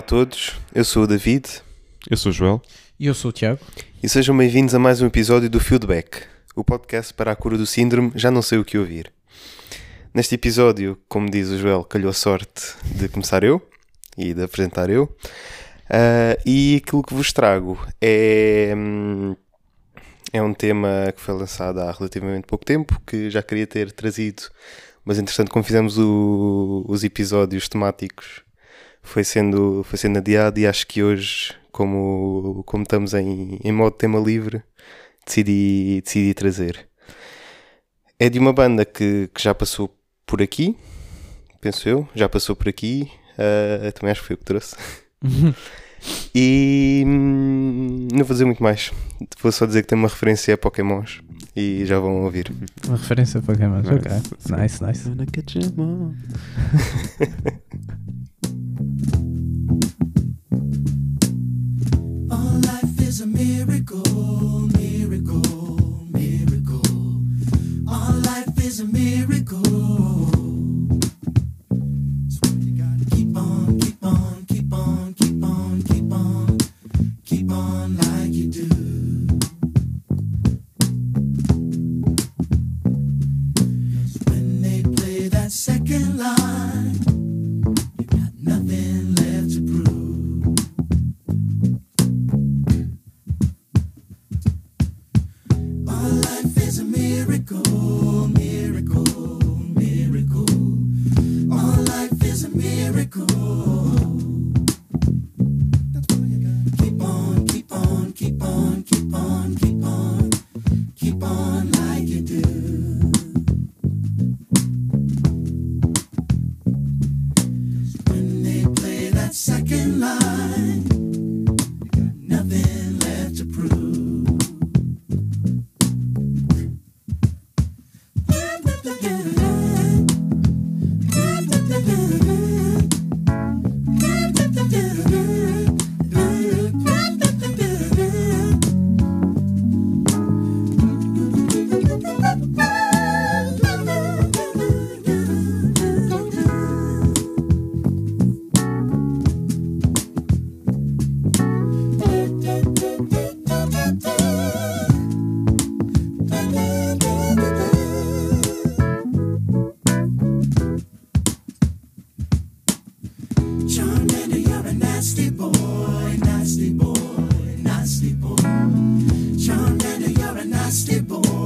a todos, eu sou o David Eu sou o Joel. E eu sou o Tiago. e sejam bem-vindos a mais um episódio do Feedback, o podcast para a cura do síndrome Já Não Sei O Que Ouvir. Neste episódio, como diz o Joel, calhou a sorte de começar eu e de apresentar eu. Ah, e aquilo que vos trago é, hum, é um tema que foi lançado há relativamente pouco tempo, que já queria ter trazido, mas entretanto, como fizemos o- os episódios temáticos, foi sendo, foi sendo adiado e acho que hoje, como, como estamos em, em modo tema livre, decidi, decidi trazer. É de uma banda que, que já passou por aqui, penso eu, já passou por aqui, ah, também acho que foi eu que trouxe. e hum, não vou dizer muito mais, vou só dizer que tem uma referência a Pokémons e já vão ouvir. Uma referência a Pokémon. Nice. Ok. Nice, nice. is a miracle, miracle, miracle. All life is a miracle. Keep on, keep on, keep on, keep on, keep on, keep on like you do. when they play that second line, a nasty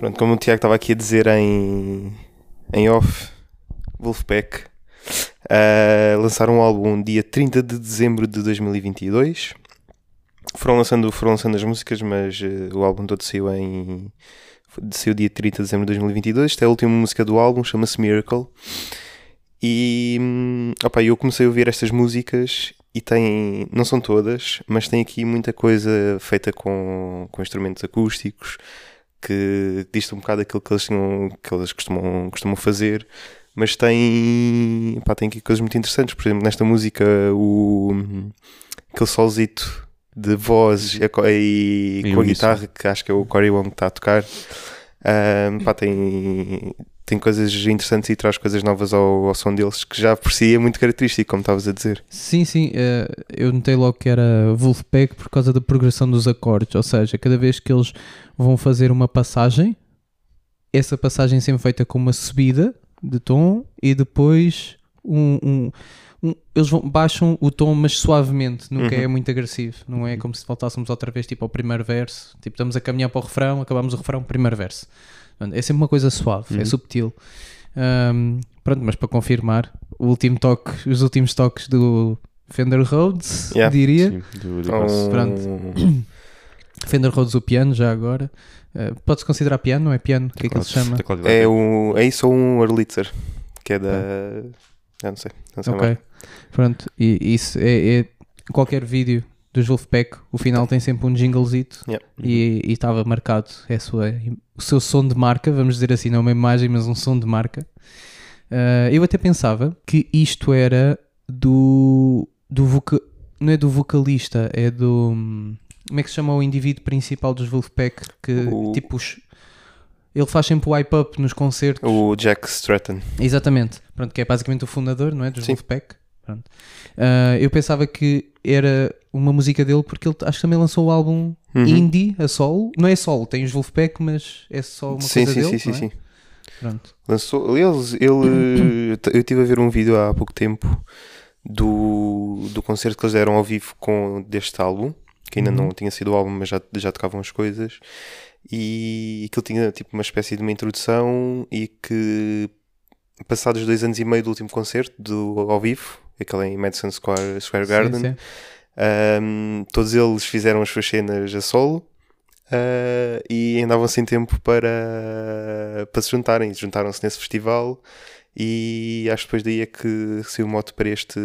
Pronto, como o Tiago estava aqui a dizer em, em off, Wolfpack ah, lançaram um álbum dia 30 de dezembro de 2022. Foram lançando, foram lançando as músicas, mas eh, o álbum todo saiu em. saiu dia 30 de dezembro de 2022. Esta é a última música do álbum, chama-se Miracle. E hum, opa, eu comecei a ouvir estas músicas e tem, não são todas, mas tem aqui muita coisa feita com, com instrumentos acústicos que diz um bocado aquilo que eles, tinham, que eles costumam, costumam fazer, mas tem, pá, tem aqui coisas muito interessantes. Por exemplo, nesta música, o, aquele solzito de voz e, e com a guitarra, que acho que é o Cory Wong que está a tocar, ah, pá, tem, tem coisas interessantes e traz coisas novas ao, ao som deles, que já por si é muito característico, como estavas a dizer. Sim, sim, eh, eu notei logo que era Wolfpack por causa da progressão dos acordes, ou seja, cada vez que eles vão fazer uma passagem, essa passagem é sempre feita com uma subida de tom e depois um, um- um- eles vão, baixam o tom, mas suavemente, nunca Uhum. é muito agressivo, não é como se voltássemos outra vez tipo ao primeiro verso, tipo estamos a caminhar para o refrão, acabamos o refrão, primeiro verso. É sempre uma coisa suave, é Uhum. subtil. Ahm, pronto, mas para confirmar, o último toque, os últimos toques do Fender Rhodes, Yeah. diria. Sim, do, do Um-. Pronto. Fender Rhodes o piano, já agora. Uh, Pode-se considerar piano, não é piano? O que é que ele se chama? É, um, é isso ou um Earlitzer, que é da. Já não sei, não sei Ok. mais. Pronto, e isso é, é- qualquer vídeo dos Wolfpack, o final tem sempre um jinglezito Yeah. e estava marcado é sua, o seu som de marca, vamos dizer assim, não uma imagem, mas um som de marca. Uh, eu até pensava que isto era do, do voca- não é do vocalista, é do como é que se chama o indivíduo principal dos Wolfpack que O- tipo os- ele faz sempre o hype up nos concertos. O Jack Stratton. Exatamente. Pronto, que é basicamente o fundador, não é? Dos Sim. Wolfpack. Pronto. Ah, eu pensava que era uma música dele porque ele acho que também lançou o álbum Uhum. indie a solo. Não é solo, tem os Wolfpack, mas é só uma sim, coisa sim, dele. sim, sim, é? sim. Pronto. Lançou, aliás, ele, eu estive a ver um vídeo há pouco tempo do, do concerto que eles deram ao vivo com, deste álbum, que ainda não tinha sido o álbum, mas já, já tocavam as coisas, e aquilo tinha tipo uma espécie de uma introdução e que passados dois anos e meio do último concerto do, ao vivo, aquele em Madison Square, Square Garden, Sim, sim. Um, todos eles fizeram as suas cenas a solo uh, e andavam sem tempo para, para se juntarem. Juntaram-se nesse festival e acho que depois daí é que saiu o moto para este,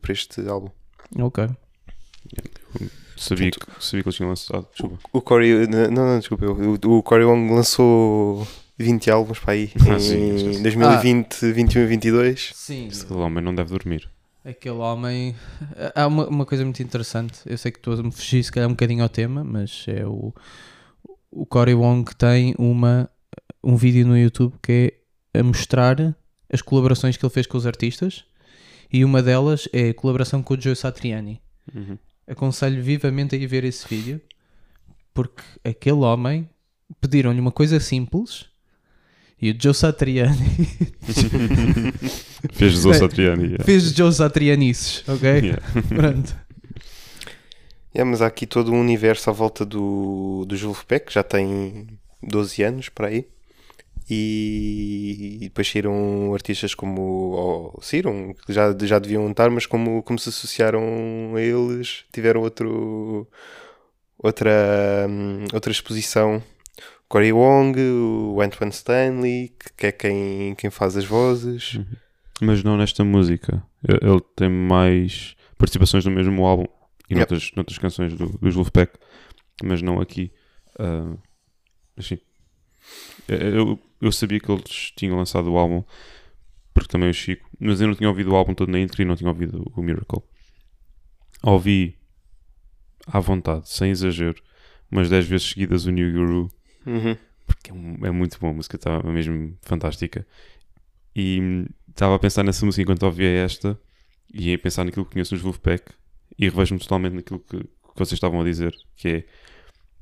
para este álbum. Ok. Sabia, que, sabia que eles tinham lançado. Desculpa. O Corey, não, não, desculpa, o, o Corey Wong lançou 20 álbuns para aí Ah, em sim, sim, sim. 2020, 21 e 22. Sim. Esse homem não deve dormir. Aquele homem. Há uma, uma coisa muito interessante. Eu sei que estou a me fugir, se calhar, um bocadinho ao tema, mas é o. O Cory Wong tem uma, um vídeo no YouTube que é a mostrar as colaborações que ele fez com os artistas e uma delas é a colaboração com o Joe Satriani. Uhum. Aconselho vivamente a ir ver esse vídeo porque aquele homem pediram-lhe uma coisa simples e o Joe Satriani Fez Joe Satriani. yeah. fez Joe Satrianices, ok? Yeah. Pronto. É, mas há aqui todo um universo à volta do, do Wolfpack, que já tem 12 anos para aí. E, e depois saíram artistas como. Ou, saíram, que já, já deviam estar, mas como, como se associaram a eles, tiveram outro, outra, hum, outra exposição. Corey Wong, o Antoine Stanley, que- é quem, quem faz as vozes. Mas não nesta música. Ele tem mais participações no mesmo álbum e Yep. noutras, noutras canções do, dos Wolfpack, mas não aqui. Ah, mas sim. Eh, Eu, eu sabia que eles tinham lançado o álbum, porque também o Chico, mas eu não tinha ouvido o álbum todo na íntegra e não tinha ouvido o Miracle. Ouvi à vontade, sem exagero, umas 10 vezes seguidas o New Guru Uhum. porque é, um- é muito boa a música, estava mesmo fantástica. E estava a pensar nessa música enquanto ouvia esta e a pensar naquilo que conheço nos Wolfpack e revejo-me totalmente naquilo que, que vocês estavam a dizer, que é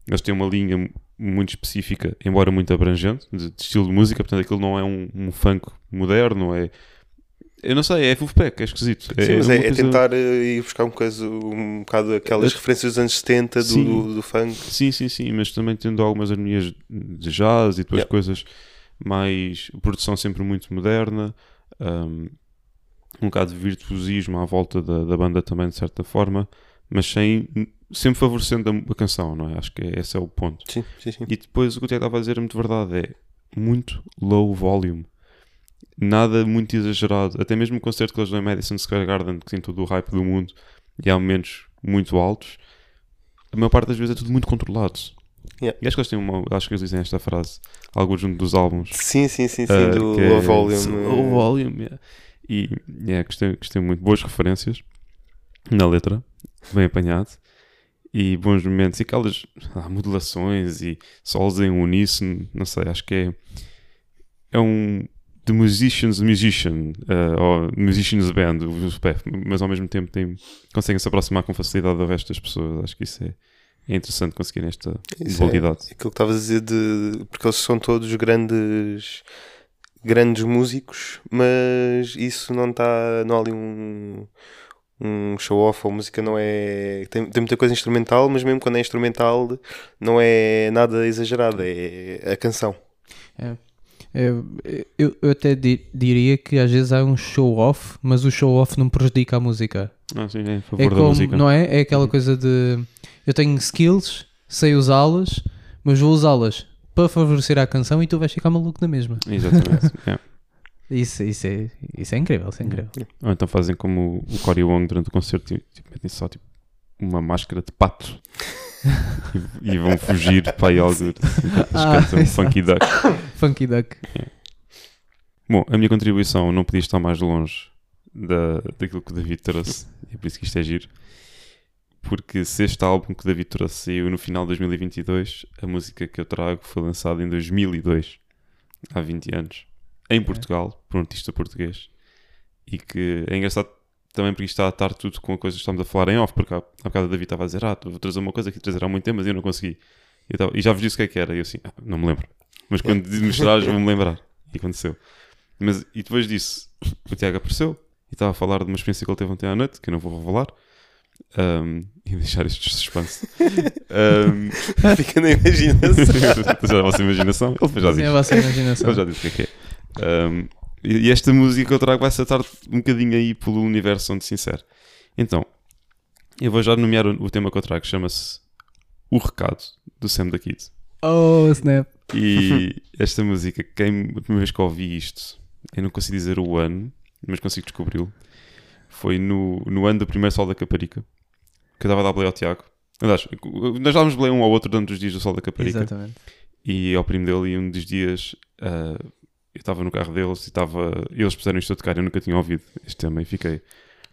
eles têm uma linha mu- muito específica, embora muito abrangente, de, de estilo de música, portanto aquilo não é um, um funk moderno, é eu não sei, é Wolfpack, é esquisito. Sim, mas uma é, é coisa- tentar eh, ir buscar um, coisa, um bocado aquelas Eu- referências dos anos 70 do, Sim. do, do funk. Sim, sim, sim, mas também tendo algumas harmonias de jazz e depois Yeah. coisas mais. produção sempre muito moderna, um, um bocado de virtuosismo à volta da, da banda também, de certa forma, mas sem. sempre favorecendo a, a canção, não é? Acho que esse é o ponto. Sim, sim, sim. E depois o que o Tiago estava a dizer é muito verdade, é muito low volume. Nada muito exagerado. Até mesmo o concerto que eles dão em Madison Square Garden, que tem todo o hype do mundo, e há momentos muito altos, a maior parte das vezes é tudo muito controlado. Yeah. E acho que eles têm uma. Acho que eles dizem esta frase, algo junto dos álbuns. Sim, sim, sim, sim, ah, do que é- low volume. Low volume, yeah. E yeah, gostei, gostei muito. Boas referências na letra, bem apanhado. E bons momentos, e aquelas ah, modulações e solos em uníssono, não sei, acho que é, é um The Musicians Musician, uh, ou Musicians Band, o mas ao mesmo tempo tem, conseguem se aproximar com facilidade do resto das pessoas. Acho que isso é, é interessante conseguir esta Isso é dualidade. aquilo que estavas a dizer de. Porque eles são todos grandes. grandes músicos, mas isso não está. não há ali um. um show-off, a música não é. Tem, tem muita coisa instrumental, mas mesmo quando é instrumental, não é nada exagerado, é a canção. Eu, eu, eu até di- diria que às vezes há um show-off, mas o show-off não prejudica a música. Ah, sim, é a favor É da como, música. não é? É aquela coisa de eu tenho skills, sei usá-las, mas vou usá-las para favorecer a canção e tu vais ficar maluco na mesma. Exatamente. é. Isso, isso, é, isso é incrível, isso é incrível. Ou então fazem como o Cory Wong durante o concerto, tipo, tipo, metem só tipo, uma máscara de pato e, e vão fugir para aí enquanto eles Ah, cantam exato. Funky Duck. Funky Duck. Bom, a minha contribuição não podia estar mais longe da, daquilo que o David trouxe, e é por isso que isto é giro. Porque se este álbum que o David trouxe saiu no final de 2022, a música que eu trago foi lançada em 2002, há 20 anos, em Portugal, por um artista português. E que é engraçado também porque isto está a estar tudo com a coisa que estamos a falar em off, porque há, há bocado o David estava a dizer, ah, vou trazer uma coisa que trazer há muito tempo, mas eu não consegui. E, e já vos disse o que é que era, e eu assim, "Ah, não me lembro. Mas quando me mostrares, vou-me lembrar. E aconteceu. Mas, e depois disso, o Tiago apareceu e estava a falar de uma experiência que ele teve ontem à noite, que eu não vou revelar, um, e deixar isto de suspense. Um, Fica na imaginação. já a vossa imaginação. Ele já Sim, disse. a vossa imaginação. Ele já disse o que é que é. Um, e esta música que eu trago vai saltar um bocadinho aí pelo universo onde se insere. Então, eu vou já nomear o, o tema que eu trago, chama-se O Recado, do Sam da Kid. Oh, snap. E esta música, quem, a primeira vez que ouvi isto, eu não consigo dizer o ano, mas consigo descobri-lo. Foi no, no ano do primeiro Sol da Caparica, que eu estava a dar play ao Tiago. Aliás, nós dávamos play um ao outro durante os dias do Sol da Caparica. Exatamente. E ao primo dele, e um dos dias ah, eu estava no carro deles e estava. Eles puseram isto a tocar, eu nunca tinha ouvido este tema e fiquei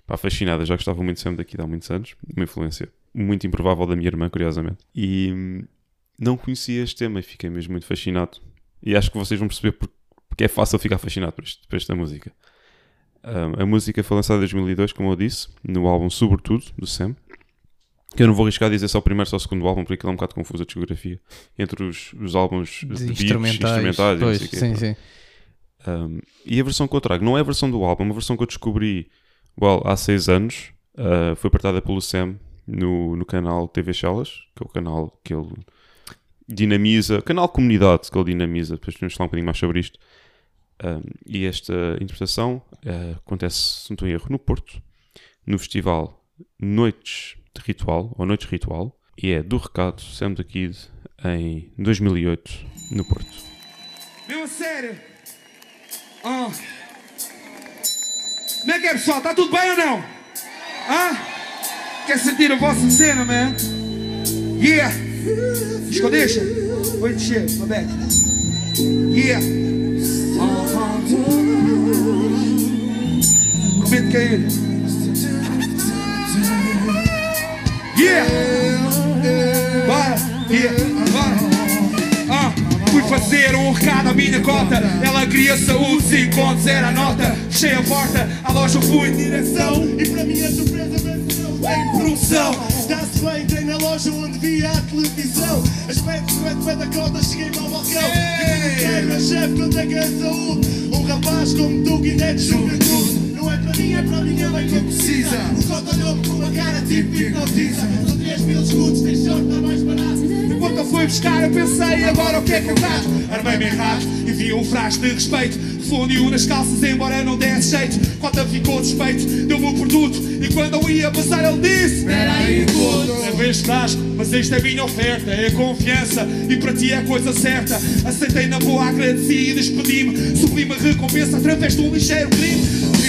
pá, fascinado. Eu já gostava muito sempre daqui há muitos anos, uma influência muito improvável da minha irmã, curiosamente. E hum, não conhecia este tema e fiquei mesmo muito fascinado. E acho que vocês vão perceber por- porque é fácil ficar fascinado por, este- por esta música. Ah, a música foi lançada em 2002, como eu disse, no álbum Sobretudo, do Sam. Que eu não vou arriscar dizer só o primeiro, só o segundo álbum, porque aquilo é um bocado confuso a discografia. Entre os, os álbuns de, De beats, instrumentais. instrumentais e não pois, sei o quê, sim, pronto. Um, e a versão que eu trago não é a versão do álbum, é uma versão que eu descobri well, há seis anos. Uh, foi partilhada pelo Sam no, no canal TV Chelas, que é o canal que ele dinamiza, canal comunidade que ele dinamiza. Depois podemos falar um bocadinho mais sobre isto. Um, e esta interpretação uh, acontece, se não estou em erro, no Porto, no festival Noites de Ritual, ou Noites Ritual, e é do recado Sam da Kid em 2008, no Porto. Meu, sério. Ah. Como é que é, pessoal? Tá tudo bem ou não? Hã? Quer sentir a vossa cena, man? Yeah. Disco, deixa. Oi, descer, uma bad. Yeah. Aham. Comenta à minha cota. Ela queria saúde, 5 contos era a nota. Fechei a porta, à loja fui em direção. E para minha surpresa venceu Em produção. Está-se bem, entrei na loja onde via a televisão Aspecto, aspecto, pé da cota, cheguei ao balcão quero meu chefe, quanto é que é a saúde? Um rapaz como tu que é de juventude Não é para mim, é para a minha mãe que precisa O cota olhou-me com uma cara tipo hipnotiza São 3 mil escudos, tem sorte, está mais barato Enquanto eu fui buscar, eu pensei, agora o que é que eu trago? Armei-me errado e vi um frasco de respeito. Fundiu nas calças, embora não desse jeito. Cota ficou despeito, deu-me o produto. E quando eu ia passar, ele disse: Espera aí, puto. Levei este frasco, mas esta é a minha oferta. É confiança e para ti é a coisa certa. Aceitei na boa, agradeci e despedi-me. Sublime recompensa através de um ligeiro crime.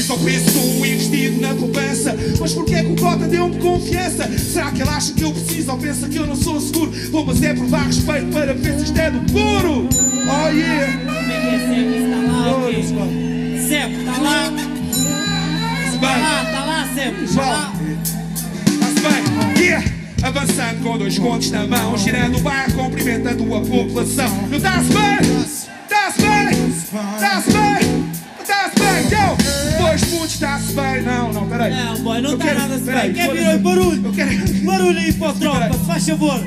De um investido na poupança. Mas porquê é que o Cota deu-me confiança? Será que ele acha que eu preciso ou pensa que eu não sou seguro? Vou mas é provar respeito para ver se isto é do puro. Oh yeah! Como é que é, Seco? Está lá o quê? Seco, está lá? Está lá, está lá, Seco, está lá? Está-se bem, yeah! Avançando com dois contos na mão, girando o bairro, cumprimentando a população. Não está-se bem? Está-se bem? Está-se bem? go! Dois peraí. Não, boy, não está nada a peraí, bem. Quer vir aí barulho? Quero. Barulho aí para o tropa, faz favor.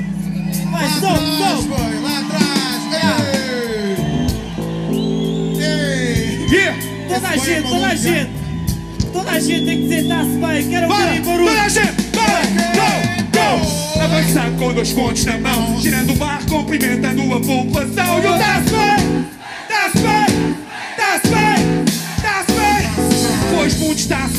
Vai, som, som. Lá atrás, ei! Yeah! Toda a Esse gente, é toda a maluco, gente. Toda a gente tem que dizer está-se bem. Quero ouvir barulho. Toda a gente! Bora! Go! Go! Avançando com dois pontos na mão, girando o bar, cumprimentando a população. E o tá-se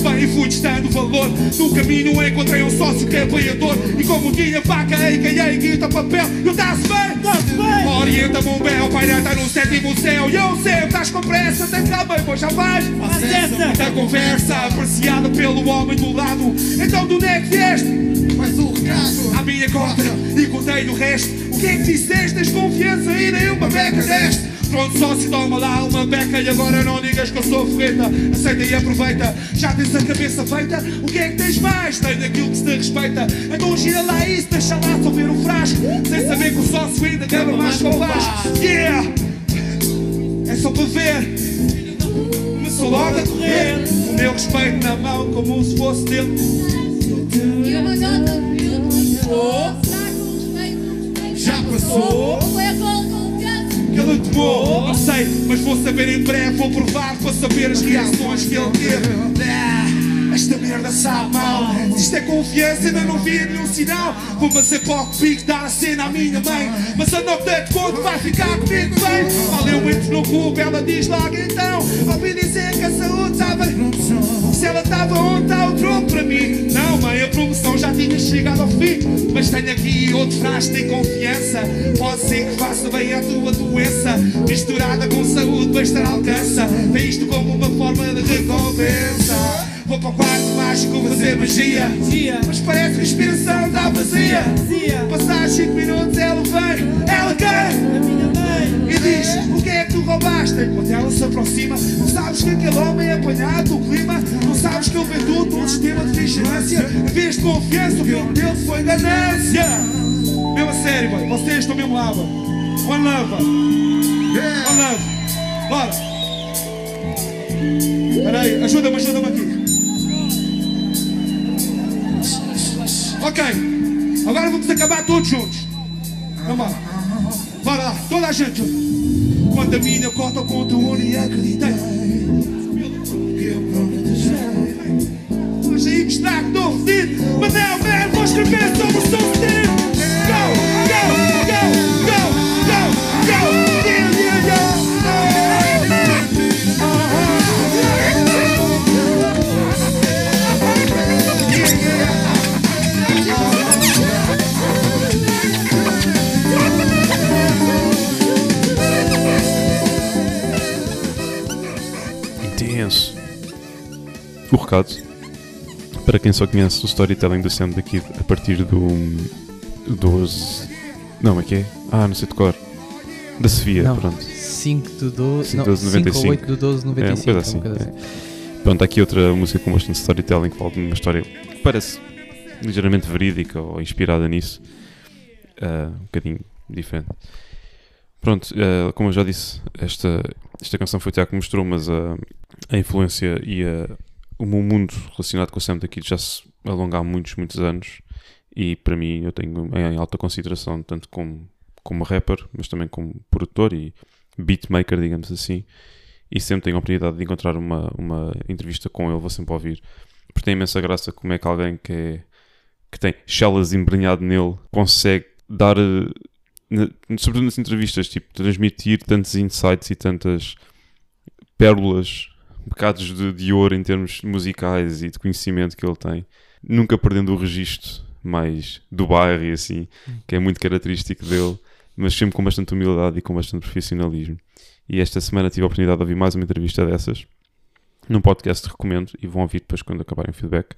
bem, fui testando o valor. No caminho encontrei um sócio que é apoiador. E como tinha faca, a.k.a. guita, papel, e o está-se bem! Bem. Orienta-me um bel, pai está no sétimo céu. E eu sempre estás com pressa, tem calma, pois já vais. Acessa. A conversa apreciada pelo homem do lado. Então de onde é que vieste? Mais um recado! À minha conta e contei o resto. O que é que disseste? Tens confiança e nem uma beca deste. Pronto, sócio, toma lá uma beca e agora não digas que eu sou ferreta. Aceita e aproveita. Já tens a cabeça feita? O que é que tens mais? Tenho aquilo que se te respeita. Então gira lá isso, deixa lá só ver o frasco. Sem saber que o sócio ainda gama mais com o Vasco. Yeah! É só para ver. Começou logo a correr. O meu respeito na mão, como se fosse dele. E uma nota de Será que o respeito Já passou. Que ele tomou. Não sei, mas vou saber em breve. Vou provar para saber as reações que ele teve. Sabe mal. Isto é confiança, ainda não vi nenhum sinal. Vou fazer para o pico dar a cena à minha mãe. Mas a nota de conto vai ficar comigo bem. Mal eu entro no clube, ela diz logo então. Ouvi dizer que a saúde estava. Se ela estava onde está o troco para mim? Não, mãe, a promoção já tinha chegado ao fim. Mas tenho aqui outro frasco de confiança. Pode ser que faça bem a tua doença. Misturada com saúde, bem alcança. Vê isto como uma forma de recompensa. Vou para o quarto mágico fazer magia. Dia. Mas parece que a inspiração está vazia. Dia. Passados 5 minutos ela vem, ela quer. A minha mãe. E diz, o que é que tu roubaste? Quando ela se aproxima, não sabes que aquele homem é apanhado no clima, não sabes que ele vê tudo num sistema de vigilância. Em vez de confiança, o filme dele foi ganância. Mesmo a sério, boy, vocês estão mesmo lá, boy. One love, boy. One love. Bora. Peraí, ajuda-me, ajuda-me aqui. Ok, agora vamos acabar todos juntos. Vamos lá. Bora lá, toda a gente. Quando a mina corta o conto, e acreditei. Hoje aí me estrago, fedido. Mas é o mesmo, vou escrever sobre o som O recado, para quem só conhece o storytelling do Sam daqui a partir do 12. Não, é que é? Ah, não sei de cor. Da Sofia, Não, pronto. 5 do 12, 5 não, de 12, 5 ou 95. 8 do 12, 95. É, coisa assim. uma coisa é. Pronto, há aqui outra música com bastante storytelling que fala de uma história que parece ligeiramente verídica ou inspirada nisso. Ah, um bocadinho diferente. Pronto, ah, como eu já disse, esta, esta canção foi o Tiago que mostrou, mas a, a influência e a, o meu mundo relacionado com o Sam daqui já se alonga há muitos, muitos anos. E para mim eu tenho em alta consideração, tanto como, como rapper, mas também como produtor e beatmaker, digamos assim e sempre tenho a oportunidade de encontrar uma, uma entrevista com ele, vou sempre ouvir. Porque tem imensa graça como é que alguém que, é, que tem chelas embrenhado nele consegue dar, eh, sobretudo nas entrevistas, tipo, transmitir tantos insights e tantas pérolas, bocados de, de ouro em termos musicais e de conhecimento que ele tem, nunca perdendo o registro mais do bairro e assim, que é muito característico dele, mas sempre com bastante humildade e com bastante profissionalismo. E esta semana tive a oportunidade de ouvir mais uma entrevista dessas num podcast recomendo e vão ouvir depois quando acabarem o feedback.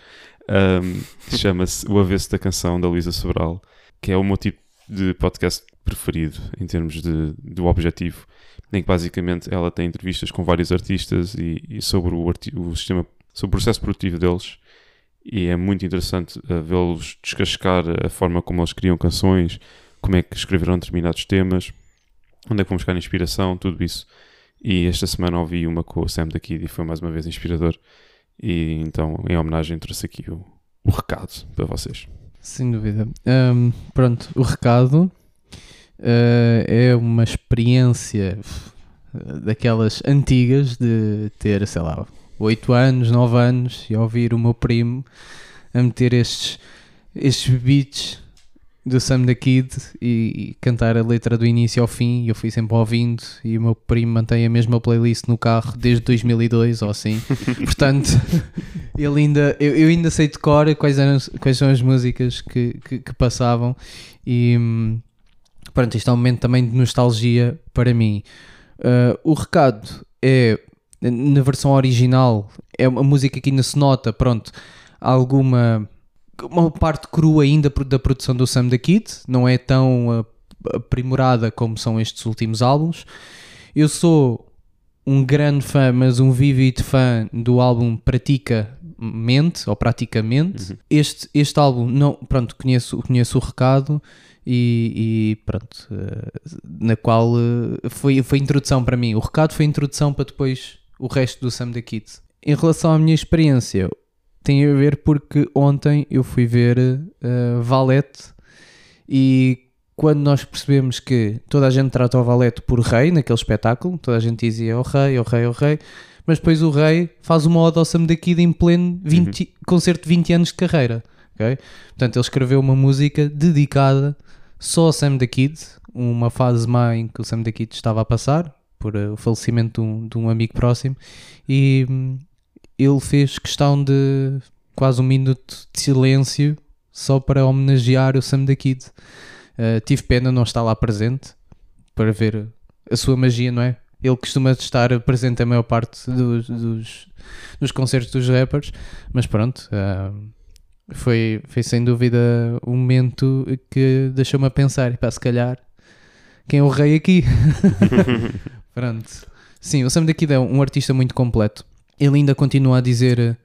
Um, Chama-se O Avesso da Canção da Luísa Sobral, que é o meu tipo de podcast preferido em termos de, do objetivo, em que basicamente ela tem entrevistas com vários artistas e, e sobre o, o sistema, sobre o processo produtivo deles. E é muito interessante uh, vê-los descascar a forma como eles criam canções, como é que escreveram determinados temas, onde é que vão buscar inspiração, tudo isso. E esta semana ouvi uma com o Sam da Kid e foi mais uma vez inspirador. E então, em homenagem, trouxe aqui o, o recado para vocês. Sem dúvida. Ahm, pronto, o recado eh, é uma experiência eh, daquelas antigas de ter, sei lá, 8 anos, 9 anos e ouvir o meu primo a meter estes, estes beats do Sam da Kid e, e cantar a letra do início ao fim e eu fui sempre ouvindo e o meu primo mantém a mesma playlist no carro desde 2002 ou assim. Portanto ele ainda eu, eu ainda sei de cor quais, eram, quais são as músicas que, que, que passavam e hum, pronto, isto é um momento também de nostalgia para mim. Uh, o recado é na versão original é uma música que ainda se nota pronto alguma uma parte crua ainda da produção do Sam da Kid, não é tão aprimorada como são estes últimos álbuns. Eu sou um grande fã, mas um vívido fã do álbum Praticamente, ou Praticamente. Este, este álbum, não, pronto, conheço, conheço o recado e, e pronto, uh, na qual uh, foi, foi introdução para mim. O recado foi introdução para depois o resto do Sam da Kid. Em relação à minha experiência, tem a ver porque ontem eu fui ver uh, Valete e quando nós percebemos que toda a gente trata o Valete por rei naquele espetáculo, toda a gente dizia o rei, o rei, o rei, mas depois o rei faz uma ode ao Sam Kid em pleno 20, concerto de 20 anos de carreira. ok? Portanto, ele escreveu uma música dedicada só ao Sam da Kid, uma fase má em que o Sam da Kid estava a passar por uh, o falecimento de um, de um amigo próximo e hum, ele fez questão de quase um minuto de silêncio só para homenagear o Sam da Kid. Uh, tive pena não estar lá presente para ver a sua magia, não é? Ele costuma estar presente a maior parte dos, dos, dos concertos dos rappers, mas pronto, uh, foi, foi sem dúvida um momento que deixou-me a pensar, pá, se calhar, quem é o rei aqui? pronto. Sim, o Sam da Kid é um artista muito completo. Ele ainda continua a dizer uh,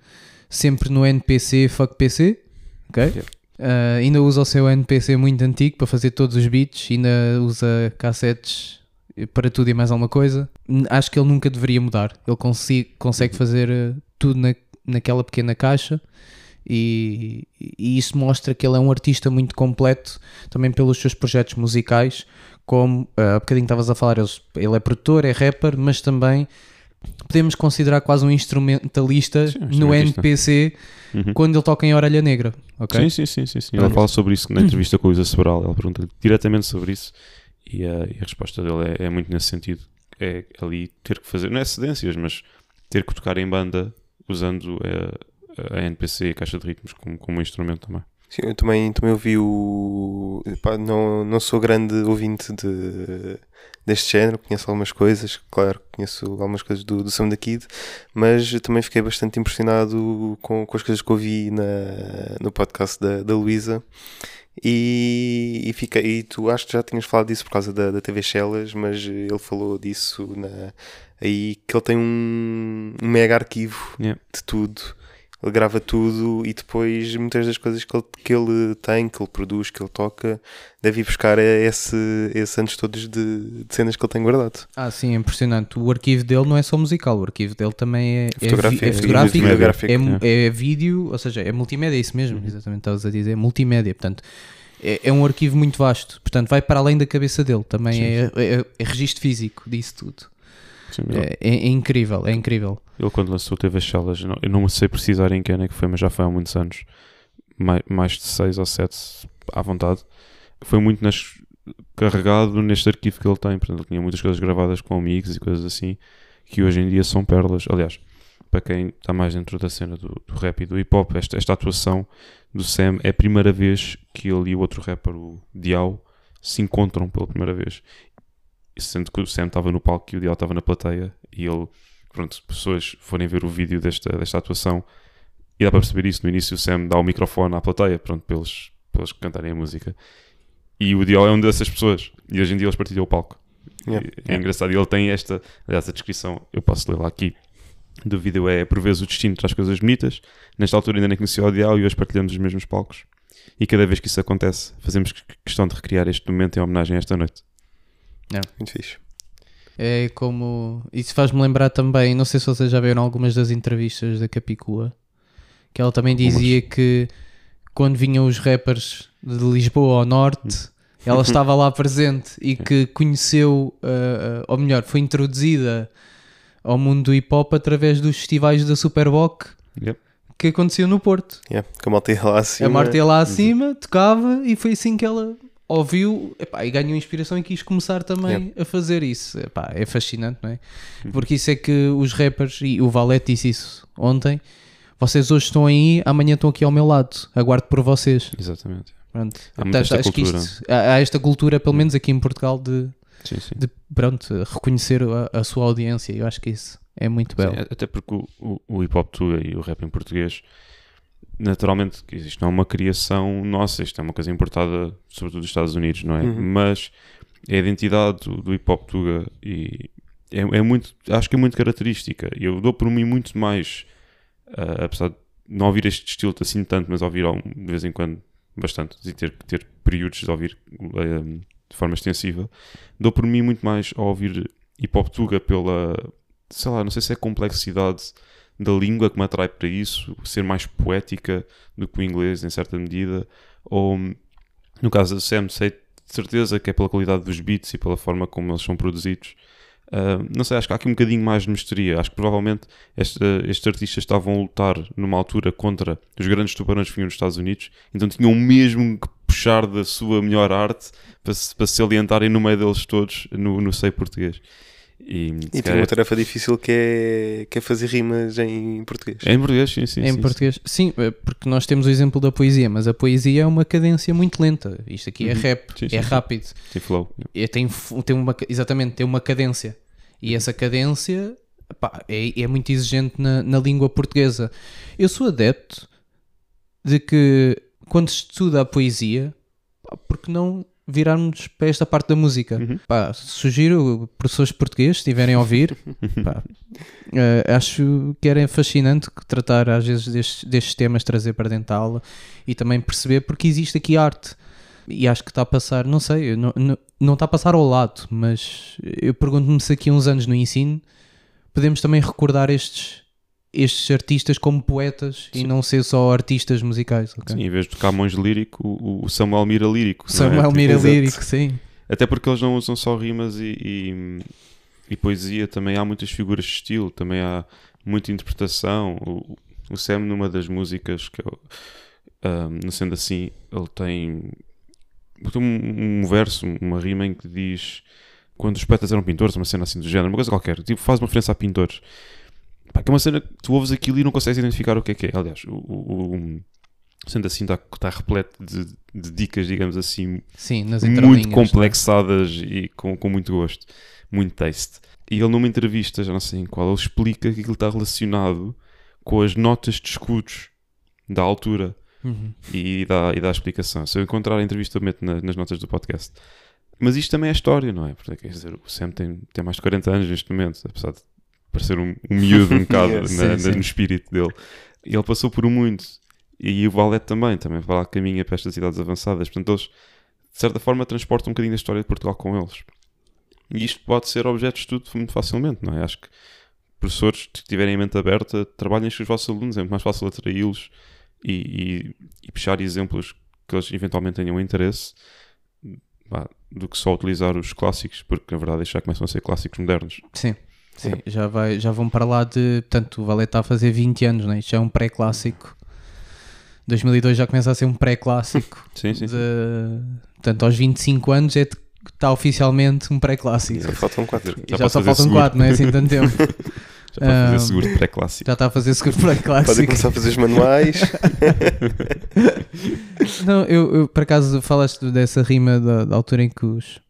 sempre no NPC, fuck PC, ok? Uh, ainda usa o seu NPC muito antigo para fazer todos os beats, ainda usa cassetes para tudo e mais alguma coisa. Acho que ele nunca deveria mudar. Ele consegue fazer uh, tudo na, naquela pequena caixa e, e isso mostra que ele é um artista muito completo também pelos seus projetos musicais. Como uh, há bocadinho estavas a falar, eles- ele é produtor, é rapper, mas também podemos considerar quase um instrumentalista Sim, no. NPC Uhum. quando ele toca em Orelha Negra. ok? Sim, sim, sim, sim, sim. Ele fala sobre isso na entrevista com o Isa Sobral. Ele pergunta diretamente sobre isso e, a- e a resposta dele é, é muito nesse sentido. É ali ter que fazer, não é cedências, mas ter que tocar em banda usando a, a NPC, a caixa de ritmos, como, como um instrumento também. Sim, eu também, também ouvi o. pá, não, não sou grande ouvinte de, deste género, conheço algumas coisas, claro, conheço algumas coisas do, do Sam da Kid, mas também fiquei bastante impressionado com, com as coisas que ouvi na, no podcast da, da Luísa. E, e, fiquei, e tu acho que já tinhas falado disso por causa da, da TV Shellas, mas ele falou disso na, aí que ele tem um, um mega arquivo Yeah. de tudo. Ele grava tudo e depois muitas das coisas que ele, que ele tem, que ele produz, que ele toca, deve ir buscar esse, esses anos todos de, de cenas que ele tem guardado. Ah, sim, é impressionante. O arquivo dele não é só musical, o arquivo dele também é, é, vi- Fotografia, é fotográfico, é, é. é vídeo, ou seja, é multimédia, é isso mesmo, exatamente estavas a dizer, multimédia, portanto, é, é um arquivo muito vasto, portanto, vai para além da cabeça dele, também Sim, é, é, é registro físico disso tudo. Sim, É, é- é incrível, é incrível. ele quando lançou teve as eu não, eu não sei precisar em que ano é que foi, mas já foi há muitos anos. Mais, mais de 6 ou 7 à vontade. Foi muito nas, carregado neste arquivo que ele tem. Portanto, ele tinha muitas coisas gravadas com amigos e coisas assim que hoje em dia são pérolas. Aliás, para quem está mais dentro da cena do, do rap e do hip hop, esta, esta atuação do Sam é a primeira vez que ele e o outro rapper, o Dial, se encontram pela primeira vez. Sendo que o Sam estava no palco e o Dial estava na plateia e ele, pronto, se pessoas forem ver o vídeo desta, desta atuação e dá para perceber isso. No início o Sam dá o microfone à plateia, pronto, para eles, para eles cantarem a música. E o Dial é uma dessas pessoas. E hoje em dia eles partilham o palco. Yeah. É engraçado. E ele tem esta, aliás, a descrição, eu posso ler lá aqui, do vídeo é por vezes o destino traz coisas bonitas. Nesta altura ainda nem conhecia o Dial e hoje partilhamos os mesmos palcos. E cada vez que isso acontece, fazemos que- questão de recriar este momento em homenagem a esta noite. Muito fixe. É como. Isso faz-me lembrar também, não sei se vocês já viram algumas das entrevistas da Capicua, que ela também dizia que quando vinham os rappers de Lisboa ao norte, ela estava lá presente e que conheceu, uh, ou melhor, foi introduzida ao mundo do hip hop através dos festivais da Superboc Yep. que aconteciam no Porto. Yeah, que a malta ia lá acima. A Marta ia lá acima, tocava e foi assim que ela ouviu epá, e ganhou inspiração e quis começar também a fazer isso. Epá, é fascinante, não é? Porque isso é que os rappers, e o Valete disse isso ontem, vocês hoje estão aí, amanhã estão aqui ao meu lado, aguardo por vocês. Exatamente. Pronto. Há esta acho que cultura. isto- há, há esta cultura, pelo menos aqui em Portugal, de, Sim, sim. de pronto, reconhecer a, a sua audiência. Eu acho que isso é muito belo. Sim, até porque o, o, o hip hop tuga e o rap em português, naturalmente, que isto não é uma criação nossa, isto é uma coisa importada, sobretudo dos Estados Unidos, não é? Uhum. Mas a identidade do, do hip hop tuga e é, é muito, acho que é muito característica. Eu dou por mim muito mais, ah, apesar de não ouvir este estilo assim tanto, mas ouvir de vez em quando bastante e ter, ter períodos de ouvir ah, de forma extensiva, dou por mim muito mais a ouvir hip hop tuga pela, sei lá, não sei se é complexidade da língua que me atrai para isso, ser mais poética do que o inglês em certa medida, ou no caso da Sam, sei de certeza que é pela qualidade dos beats e pela forma como eles são produzidos. Ah, não sei, acho que há aqui um bocadinho mais de misteria. Acho que provavelmente este- estes artistas estavam a lutar numa altura contra os grandes tubarões que vinham dos Estados Unidos, então tinham mesmo que puxar da sua melhor arte para se, para se alientarem no meio deles todos no, no seio português. E, E tem uma tarefa difícil que é, que é fazer rimas em português. é em português, sim, sim. em sim, português, sim. é porque nós temos o exemplo da poesia, mas a poesia é uma cadência muito lenta. Isto aqui é Uhum. rap, Sim, sim, é sim. rápido. Sim, Tem flow. É, tem, tem uma, exatamente, tem uma cadência. E essa cadência pá, é, é muito exigente na, na língua portuguesa. Eu sou adepto de que quando se estuda a poesia, pá, porque não virarmos para esta parte da música? Uhum. Pá, sugiro, professores de português, se estiverem a ouvir, pá, eh, acho que era fascinante tratar às vezes destes, destes temas, trazer para dentro da aula e também perceber porque existe aqui arte. E acho que está a passar, não sei, não, não, não está a passar ao lado, mas eu pergunto-me se aqui uns anos no ensino podemos também recordar estes, estes artistas como poetas e não ser só artistas musicais. ok? Sim, em vez de Camões lírico, o, Samuel Mira lírico. é? Samuel Tipo, Mira exato. lírico, sim. Até porque eles não usam só rimas e, e, e poesia, também há muitas figuras de estilo, também há muita interpretação. O, o Sam, numa das músicas, que eu, não sendo assim, ele tem, tem um, um verso, uma rima em que diz quando os poetas eram pintores, uma cena assim do género, uma coisa qualquer, tipo, faz uma referência a pintores. Pá, que é uma cena que tu ouves aquilo e não consegues identificar o que é que é. Aliás, o, o- o- sendo assim, está, está repleto de, de dicas, digamos assim, Sim, nas muito complexadas e com, com muito gosto, muito taste. E ele numa entrevista, já não sei em qual, ele explica que aquilo está relacionado com as notas de escudos da altura Uhum. e dá, e dá a explicação. Se eu encontrar a entrevista, eu meto na- nas notas do podcast. Mas isto também é história, não é? Porque, quer dizer, o Sam tem, tem mais de 40 anos neste momento, apesar de parecer um, um miúdo um bocado Yeah, na- sim, na- sim. no espírito dele. E ele passou por muito. E o Valete também, também vai lá caminha para estas idades avançadas. Portanto, eles, de certa forma, transportam um bocadinho da história de Portugal com eles. E isto pode ser objeto de estudo muito facilmente, não é? Acho que professores que tiverem a mente aberta, trabalhem com os vossos alunos, é muito mais fácil atraí-los e, e, e puxar exemplos que eles eventualmente tenham interesse do que só utilizar os clássicos, porque na verdade já começam a ser clássicos modernos. Sim. Sim, já, vai, já vão para lá de. Portanto, o Valete está a fazer 20 anos, né? isto já é um pré-clássico. 2002 já começa a ser um pré-clássico. Sim, sim. de- Portanto, aos 25 anos é está oficialmente um pré-clássico. Só faltam quatro. Já, pode só fazer faltam seguro. 4, não é assim tanto tempo. Já pode fazer Ah, seguro pré-clássico. Já está a fazer seguro Podem pré-clássico. começar a fazer os manuais. Não, eu, eu, por acaso falaste dessa rima da, da altura em que os,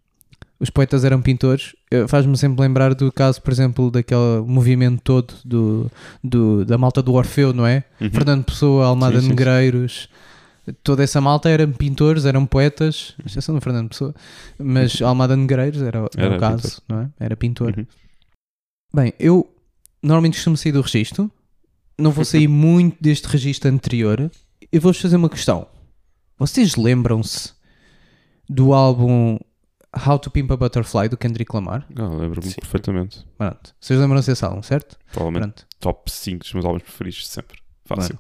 os poetas eram pintores. Eh, Faz-me sempre lembrar do caso, por exemplo, daquele movimento todo do, do- da malta do Orfeu, não é? Uhum. Fernando Pessoa, Almada Sim, sim, sim. Negreiros, toda essa malta eram pintores, eram poetas, exceção do Fernando Pessoa, mas Almada Negreiros era, era Era o caso, pintor. não é? Era pintor. Uhum. Bem, eu normalmente costumo sair do registro, não vou sair muito deste registro anterior. Eu vou-vos fazer uma questão. Vocês lembram-se do álbum How to Pimp a Butterfly do Kendrick Lamar. Ah, lembro-me perfeitamente. Pronto. Vocês lembram-se desse álbum, certo? Provavelmente Pronto. top 5 dos meus álbuns preferidos de sempre. Fácil.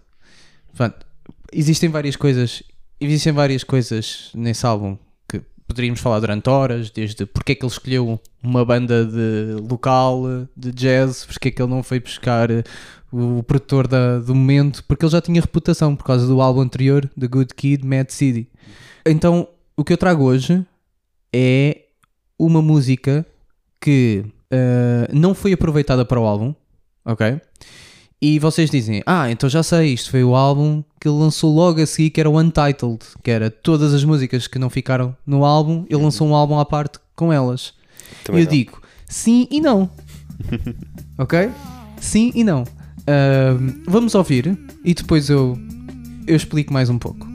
Pronto. Existem várias coisas. Existem várias coisas nesse álbum que poderíamos falar durante horas, desde porque é que ele escolheu uma banda de local de jazz, porque é que ele não foi buscar eh, o produtor da- do momento, porque ele já tinha reputação por causa do álbum anterior, The Good Kid, Mad City. Então, o que eu trago hoje é uma música que eh, não foi aproveitada para o álbum, ok? E vocês dizem, ah, então já sei, isto foi o álbum que ele lançou logo a seguir, que era o Untitled, que era todas as músicas que não ficaram no álbum, ele lançou um álbum à parte com elas. Também eu não. digo, sim e não. ok? Sim e não. Ahm, vamos ouvir e depois eu, eu explico mais um pouco.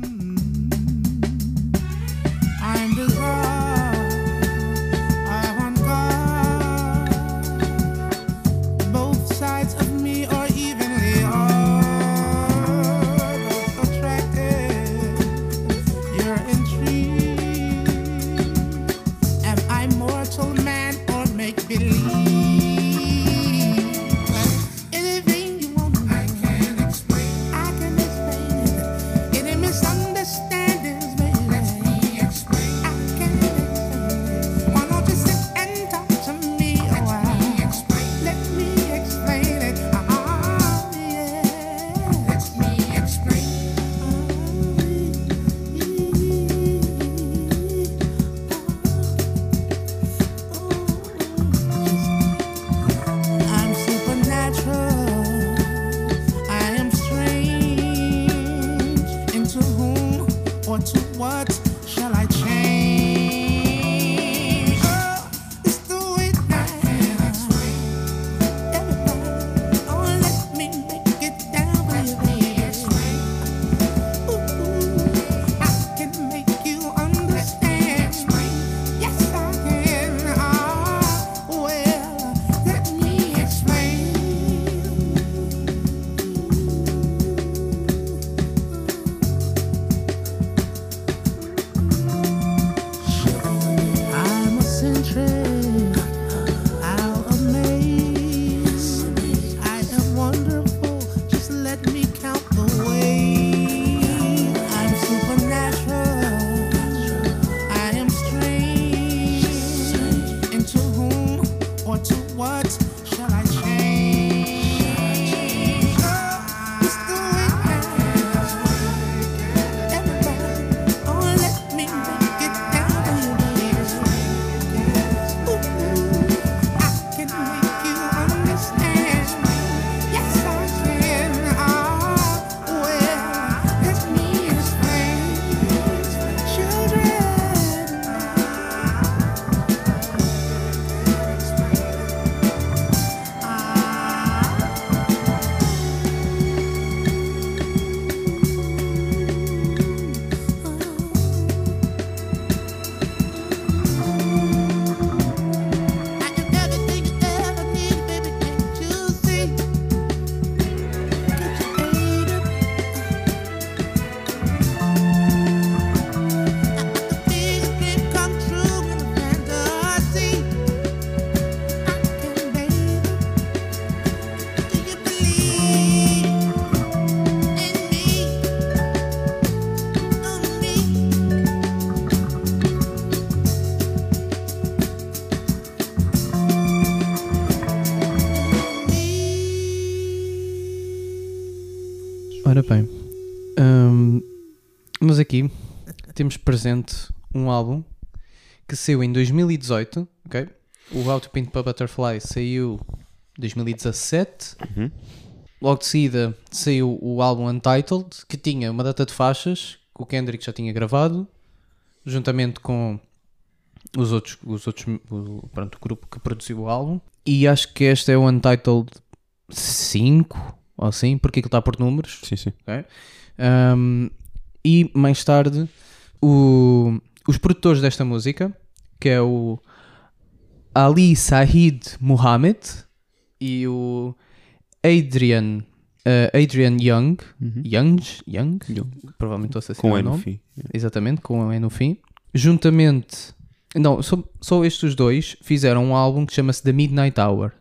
Mas aqui temos presente um álbum que saiu em 2018, ok? O How to Paint a Butterfly saiu em 2017. Uhum. Logo de seguida saiu o álbum Untitled, que tinha uma data de faixas que o Kendrick já tinha gravado, juntamente com os outros, os outros o, pronto, o grupo que produziu o álbum. E acho que este é o Untitled 5 ou assim, porque aquilo está por números. Sim, sim. ok? Um, e mais tarde, o- os produtores desta música, que é o Ali Sahid Muhammad e o Adrian, uh, Adrian Young, Young, Young, provavelmente estou a Com o no nome. fim. Exatamente, com um E no fim. Juntamente Não, só, só estes dois fizeram um álbum que chama-se The Midnight Hour.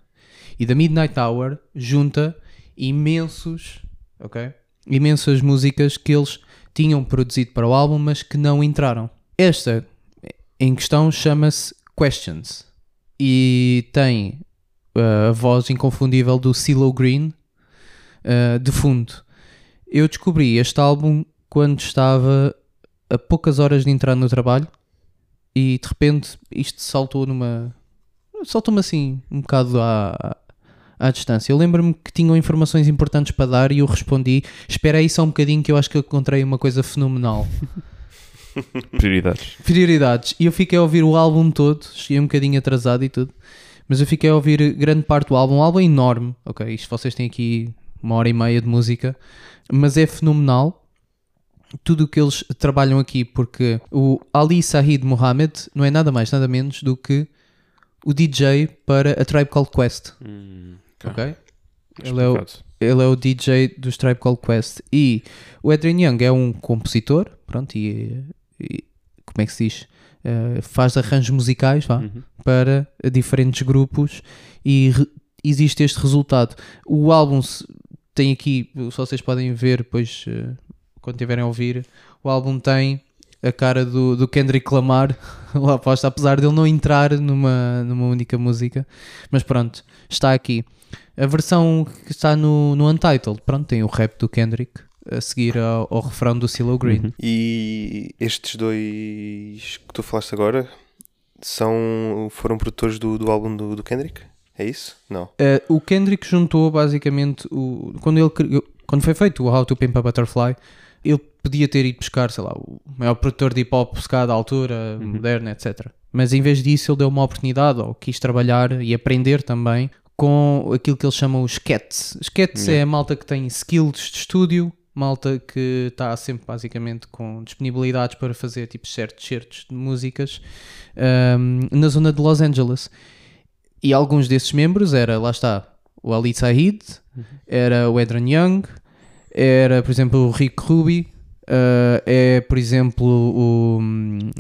E The Midnight Hour junta imensos, ok? Imensas músicas que eles tinham produzido para o álbum, mas que não entraram. Esta em questão chama-se Questions e tem uh, a voz inconfundível do CeeLo Green uh, de fundo. Eu descobri este álbum quando estava a poucas horas de entrar no trabalho e de repente isto saltou numa. saltou-me assim um bocado à, à distância. Eu lembro-me que tinham informações importantes para dar e eu respondi: Espera aí só um bocadinho que eu acho que eu encontrei uma coisa fenomenal. Prioridades. Prioridades. E eu fiquei a ouvir o álbum todo, cheguei um bocadinho atrasado e tudo, mas eu fiquei a ouvir grande parte do álbum. Um álbum enorme, ok? Isto vocês têm aqui uma hora e meia de música, mas é fenomenal tudo o que eles trabalham aqui, porque o Ali Sahid Mohammed não é nada mais, nada menos do que o DJ para a Tribe Called Quest, Hum, ok? Ele é, o, ele é o DJ dos Tribe Called Quest e o Adrian Young é um compositor, pronto, e, e como é que se diz? Eh, faz arranjos musicais vá, Uhum. para diferentes grupos e re- existe este resultado. O álbum se- tem aqui, só vocês podem ver depois eh, quando tiverem a ouvir, o álbum tem a cara do, do Kendrick Lamar lá posta, apesar dele não entrar numa, numa única música, mas pronto, está aqui. A versão que está no, no Untitled, pronto, tem o rap do Kendrick a seguir ao, ao refrão do CeeLo Green. Uhum. E estes dois que tu falaste agora são, foram produtores do, do álbum do, do Kendrick? É isso? Não. Uh, o Kendrick juntou basicamente o, quando, ele, quando foi feito o How to Pimp a Butterfly, ele podia ter ido buscar, sei lá, o maior produtor de hip hop calhar da altura, moderna, etc. Mas em vez disso, ele deu uma oportunidade ou quis trabalhar e aprender também com aquilo que eles chamam os skets. Skets é a malta que tem skills de estúdio, malta que está sempre basicamente com disponibilidades para fazer tipo certos certos de músicas um, na zona de Los Angeles. E alguns desses membros era, lá está, o Ali Said, era o Adrian Young, era, por exemplo, o Rick Ruby, uh, é, por exemplo, o,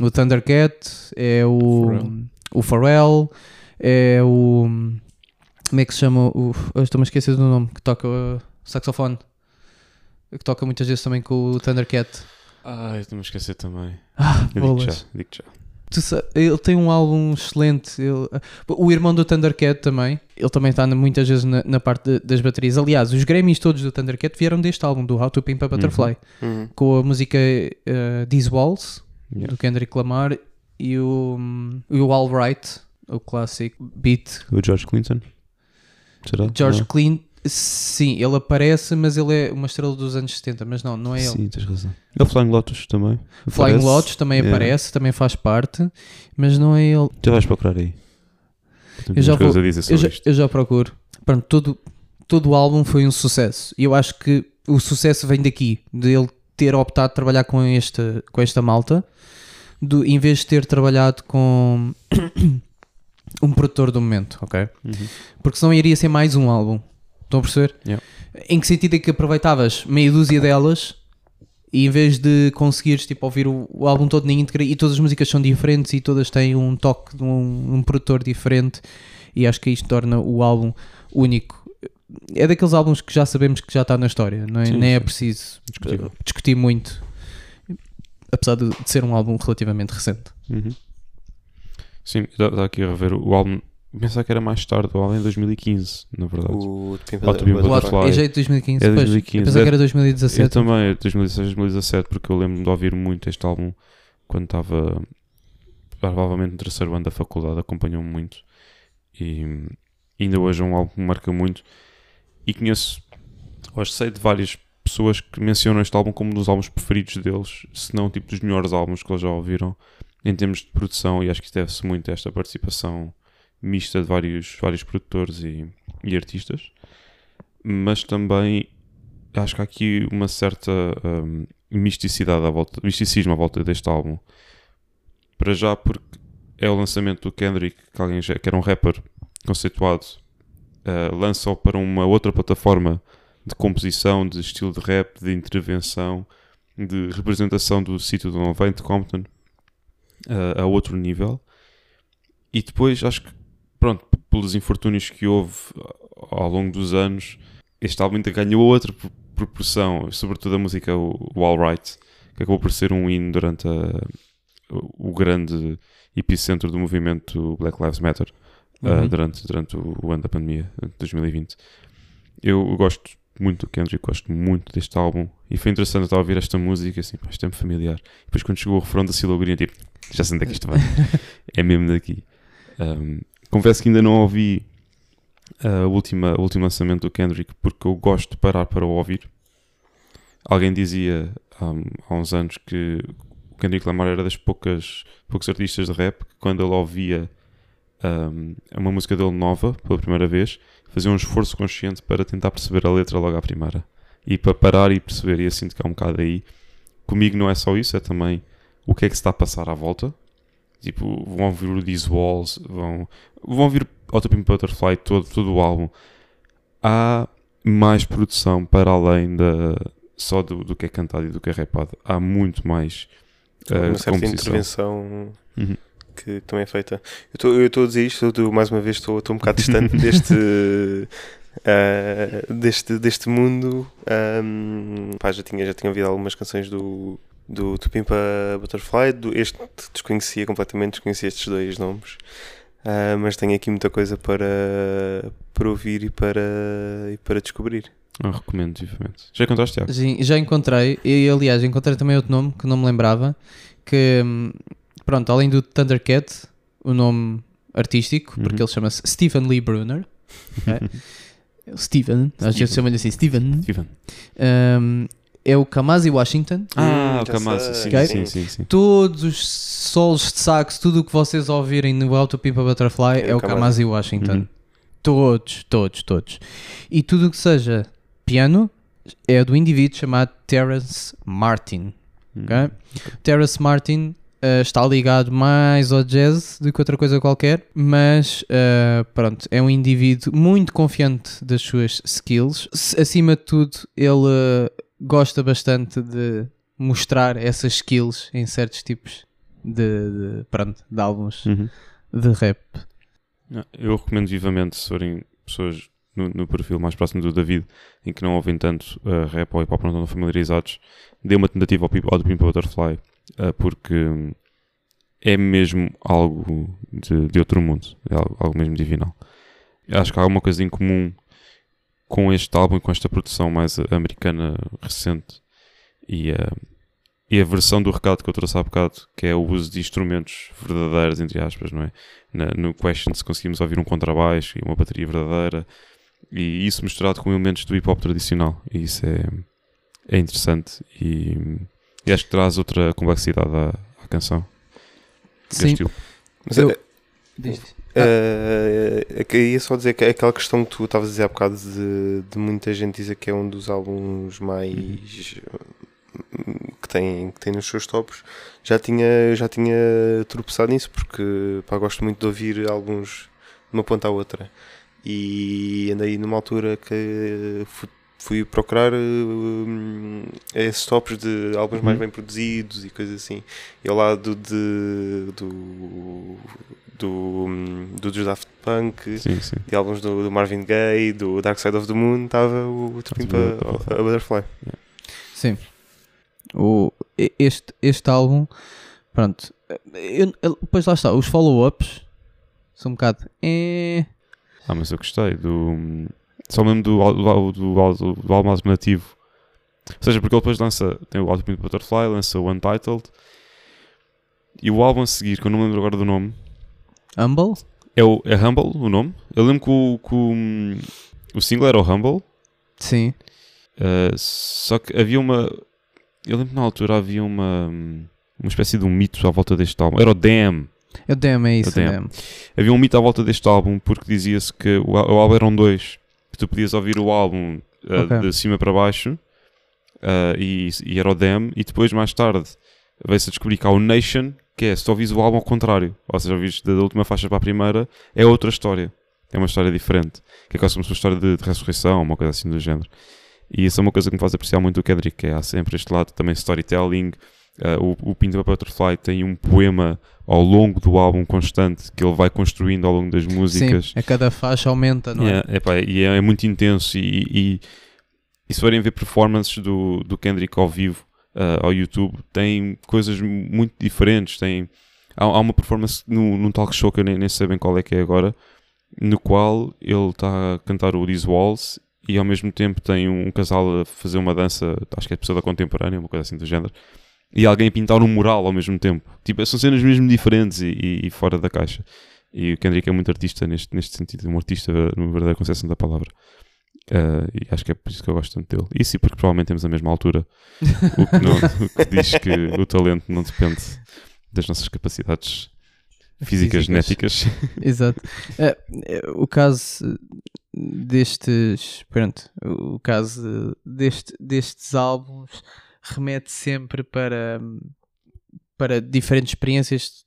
o Thundercat, é o o Pharrell, é o. Como é que se chama? O, estou-me a esquecer do nome, que toca uh, saxofone. Que toca muitas vezes também com o Thundercat. Ah, eu estou-me a esquecer também. Ah, digo já, digo já. Ele tem um álbum excelente. ele- o irmão do Thundercat também. Ele também está muitas vezes na, na parte de- das baterias. Aliás, os Grammys todos do Thundercat vieram deste álbum, do How to Pimp a Butterfly. Uhum. Com a música uh, These Walls, Yeah. do Kendrick Lamar, e o, hum, e o All Right, o clássico beat. O George Clinton? Será? George Não? Clean, sim, ele aparece, mas ele é uma estrela dos anos 70. Mas não, não é ele. Sim, tens razão. É o Flying Lotus também. Flying Aparece. Lotus também Yeah. aparece, também faz parte, mas não é ele. Já vais procurar aí. Eu já, vou, a dizer eu, já, isto. eu já procuro. Pronto, todo, todo o álbum foi um sucesso. E eu acho que o sucesso vem daqui, de ele ter optado por trabalhar com esta, com esta malta, do, em vez de ter trabalhado com um produtor do momento, ok? Uhum. Porque senão iria ser mais um álbum. Estão a perceber? Yeah. Em que sentido é que aproveitavas meia dúzia delas e em vez de conseguires tipo, ouvir o, o álbum todo na íntegra e todas as músicas são diferentes e todas têm um toque de um, um produtor diferente e acho que isto torna o álbum único. É daqueles álbuns que já sabemos que já está na história, não é? Sim, nem é sim. preciso Discutível. uh, discutir muito, apesar de, de ser um álbum relativamente recente. Uhum. Sim, está aqui a rever o álbum. Pensava que era mais tarde, o álbum é em 2015, na verdade. O Pimp How to Pimp a O Butterfly. álbum é jeito de 2015, É pois, 2015, eu pensava é- que era Eu 2017. também, é 2016, 2017, porque eu lembro de ouvir muito este álbum quando estava provavelmente no terceiro ano da faculdade, acompanhou-me muito e ainda hoje é um álbum que me marca muito e conheço, hoje sei de várias pessoas que mencionam este álbum como um dos álbuns preferidos deles, se não tipo dos melhores álbuns que eles já ouviram em termos de produção e acho que isso deve-se muito a esta participação mista de vários, vários produtores e, e artistas mas também acho que há aqui uma certa hum, misticidade à volta, misticismo à volta deste álbum. Para já porque é o lançamento do Kendrick, que, alguém já, que era um rapper conceituado, uh, lança-o para uma outra plataforma de composição, de estilo de rap, de intervenção, de representação do sítio de onde de Compton, uh, a outro nível. e depois acho que, pronto, pelos infortúnios que houve ao longo dos anos, este álbum ainda ganhou outra pro- proporção, sobretudo a música, o, All Right, que acabou por ser um hino durante a- o, grande epicentro do movimento Black Lives Matter uh, Uhum. durante, durante o, o ano da pandemia, de 2020. Eu gosto muito do Kendrick, gosto muito deste álbum e foi interessante estar a ouvir esta música assim, pá, isto é-me familiar. E depois quando chegou o refrão da Silogrinha, tipo, já sei onde é que isto vai. é mesmo daqui. Um, confesso que ainda não ouvi uh, a última, o último lançamento do Kendrick porque eu gosto de parar para o ouvir. Alguém dizia um, há uns anos que o Kendrick Lamar era das poucas poucos artistas de rap que quando ele ouvia um, uma música dele nova pela primeira vez fazia um esforço consciente para tentar perceber a letra logo à primeira. E para parar e perceber e que há um bocado aí comigo não é só isso, é também o que é que se está a passar à volta. Tipo, vão ouvir o These Walls vão, vão ouvir Auto Pimp Butterfly todo, todo o álbum. Há mais produção para além da, só do, do que é cantado e do que é rapado. Há muito mais uh, uma certa composição. intervenção. Uhum. Que também é feita. Eu estou- Eu estou a dizer isto, eu mais uma vez estou um bocado distante deste, ah, deste, deste mundo. Ahm, pá, já, tinha, já tinha ouvido algumas canções do, do, do Pimpa Butterfly, do, este desconhecia completamente, desconhecia estes dois nomes. Ah, mas tenho aqui muita coisa para, para ouvir e para, e para descobrir. Eu recomendo vivamente já contaste, Tiago? Sim, já encontrei, e aliás, encontrei também outro nome que não me lembrava, que hum, pronto, além do Thundercat, o nome artístico, porque Uhum. ele chama-se Stephen Lee Brunner. ok? Steven, às vezes chamam-lhe assim Steven. Steven. Hum, é o Kamasi Washington. Ah, Hum, o Kamasi, sim, Ok. sim, sim, sim. Todos os solos de sax, tudo o que vocês ouvirem no Auto Pimpa Butterfly é, É o Kamasi Washington. Uhum. Todos, todos, todos. E tudo o que seja piano é do indivíduo chamado Terence Martin. Hum. ok? Terence Martin eh, está ligado mais ao jazz do que outra coisa qualquer, mas eh, pronto, é um indivíduo muito confiante das suas skills. Acima de tudo, ele gosta bastante de mostrar essas skills em certos tipos de, de, pronto, de álbuns Uhum. de rap. Eu recomendo vivamente se forem pessoas no, no perfil mais próximo do David em que não ouvem tanto uh, rap ou hip hop, não estão familiarizados, dê uma tentativa ao, ao do Pimpa Butterfly uh, porque hum, é mesmo algo de, de outro mundo, é algo, algo mesmo divinal. Acho que há alguma coisa em comum com este álbum e com esta produção mais americana recente e, uh, e a versão do recado que eu trouxe há bocado, que é o uso de instrumentos verdadeiros, entre aspas, não é? Na- no Questions conseguimos ouvir um contrabaixo e uma bateria verdadeira e isso misturado com elementos do hip hop tradicional e isso é, é interessante e, e acho que traz outra complexidade à, à canção Sim. Mas Eu- é- Diz. Eh, é que ia só dizer que é aquela questão que tu estavas a dizer há bocado de, de muita gente dizer que é um dos álbuns mais que tem, que tem nos seus tops já tinha, já tinha tropeçado nisso porque pá, gosto muito de ouvir álbuns de uma ponta à outra e andei numa altura que fui procurar hum, esses tops de álbuns mais Uhum. bem produzidos e coisas assim e ao lado de, do, do, do dos Daft Punk, Sim, sim. de álbuns do, do Marvin Gaye, do Dark Side of the Moon, estava o Tupimpa Butterfly. a Butterfly. Sim. O, este, este álbum, pronto. eu- eu- depois lá está, os follow-ups são um bocado. É, Ah, mas eu gostei do. Só mesmo do, do, do, do álbum alternativo. Ou seja, porque ele depois lança. Tem o Ultimate Butterfly, lança o Untitled. E o álbum a seguir, que eu não me lembro agora do nome, Humble? é, o, é Humble o nome. Eu lembro que o, que o, o single era o Humble. Sim. Uh, só que havia uma. Eu lembro que na altura havia uma. Uma espécie de um mito à volta deste álbum. Era o Damn. É o Damn, é isso. O Damn. Damn. Havia um mito à volta deste álbum porque dizia-se que o, o álbum eram dois. Que tu podias ouvir o álbum uh, Ok. de cima para baixo uh, e, e era o Damn. E depois, mais tarde, veio-se a descobrir que há o Nation, que é se tu ouvis o álbum ao contrário. Ou seja, ouvis da última faixa para a primeira, é outra história. É uma história diferente. Que é quase como se uma história de, de ressurreição, uma coisa assim do género. E isso é uma coisa que me faz apreciar muito o Kendrick, que é há sempre este lado também storytelling, Uh, o, o Pinta Butterfly tem um poema ao longo do álbum constante que ele vai construindo ao longo das músicas. Sim, a cada faixa aumenta, não é? Yeah, epá, e é, é muito intenso. E, e, e se forem ver performances do, do Kendrick ao vivo uh, ao YouTube, tem coisas muito diferentes. Tem, há, há uma performance no, num talk show que eu nem, nem sei bem qual é que é agora, no qual ele está a cantar o These Walls e ao mesmo tempo tem um, casal a fazer uma dança, acho que é pessoa da contemporânea, uma coisa assim do género, e alguém a pintar um mural ao mesmo tempo. Tipo, são cenas mesmo diferentes e, e- e fora da caixa. E o Kendrick é muito artista neste, neste sentido, um artista na verdadeira concepção da palavra. Ah, e acho que é por isso que eu gosto tanto dele. E sim, porque provavelmente temos a mesma altura. O que, não- o que diz que o talento não depende das nossas capacidades físicas, Físicas. genéticas. Exato. É, o caso destes. Pronto, o caso deste, destes álbuns remete sempre para, para diferentes experiências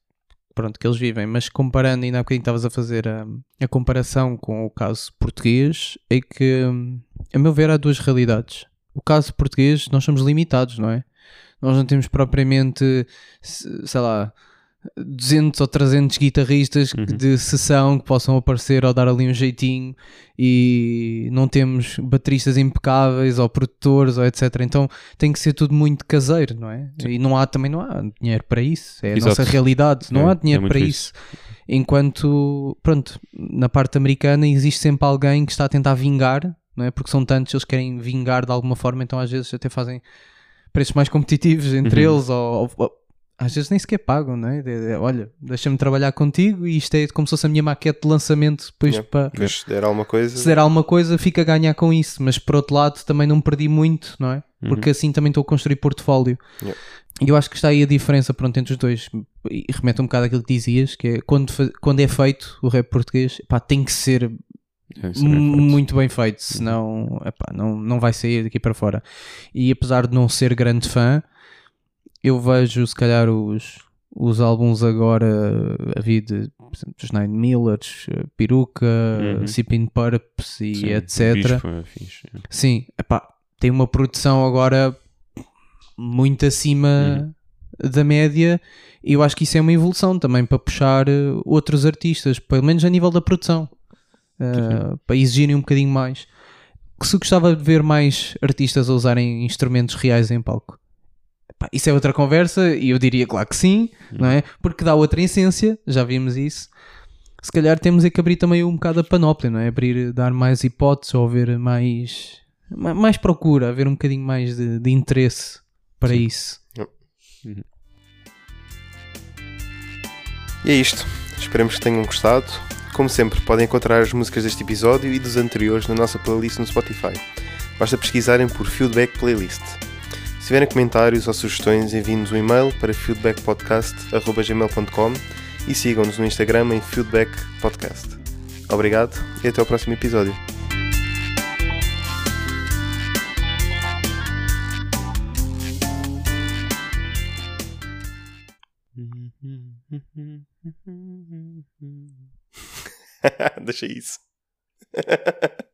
pronto, que eles vivem, mas comparando, ainda há bocadinho estavas a fazer a, a comparação com o caso português, é que, a meu ver, há duas realidades. O caso português, nós somos limitados, não é? Nós não temos propriamente, se- sei lá, 200 ou 300 guitarristas que- de sessão que possam aparecer ou dar ali um jeitinho e não temos bateristas impecáveis ou produtores ou etc. Então tem que ser tudo muito caseiro, não é? E não há também não há dinheiro para isso. É a Exato. nossa realidade. Não É, há é dinheiro muito para isso. isso. Enquanto, pronto, na parte americana existe sempre alguém que está a tentar vingar, não é? Porque são tantos, eles querem vingar de alguma forma, então às vezes até fazem preços mais competitivos entre Uhum. eles, ou, ou- às vezes nem sequer pagam, não é? De- de- olha, deixa-me trabalhar contigo e isto é como se fosse a minha maquete de lançamento depois Yeah. para. Mas se der alguma coisa. Se der alguma coisa, fica a ganhar com isso, mas por outro lado também não perdi muito, não é? Porque assim também estou a construir portfólio. Yeah. E eu acho que está aí a diferença pronto, entre os dois. E remete um bocado àquilo que dizias, que é quando, quando é feito o rap português, pá, tem que ser É, é muito bem feito, senão epá, não, não vai sair daqui para fora. E apesar de não ser grande fã, eu vejo se calhar os, os álbuns agora a vir de por exemplo, dos Nine Millers, eh, Peruca, Uhum. Sipping Purps e Sim, etc. Bispo é fixe, é. Sim, epá, tem uma produção agora muito acima da média e eu acho que isso é uma evolução também para puxar eh, outros artistas, pelo menos a nível da produção, eh, para exigirem um bocadinho mais. Que se gostava de ver mais artistas a usarem instrumentos reais em palco. Epá, isso é outra conversa e eu diria claro que sim, não é? Porque dá outra essência, já vimos isso. Se calhar temos é que abrir também um bocado a panóplia, não é? Abrir, dar mais hipóteses ou haver mais, ma- mais procura, haver um bocadinho mais de, de interesse para isso. E é isto. Esperemos que tenham gostado. Como sempre, podem encontrar as músicas deste episódio e dos anteriores na nossa playlist no Spotify. Basta pesquisarem por Feedback Playlist. Se tiverem comentários ou sugestões, enviem-nos um e-mail para feedbackpodcast.gmail.com e sigam-nos no Instagram em Feedback Podcast. Obrigado e até ao próximo episódio. Deixa isso.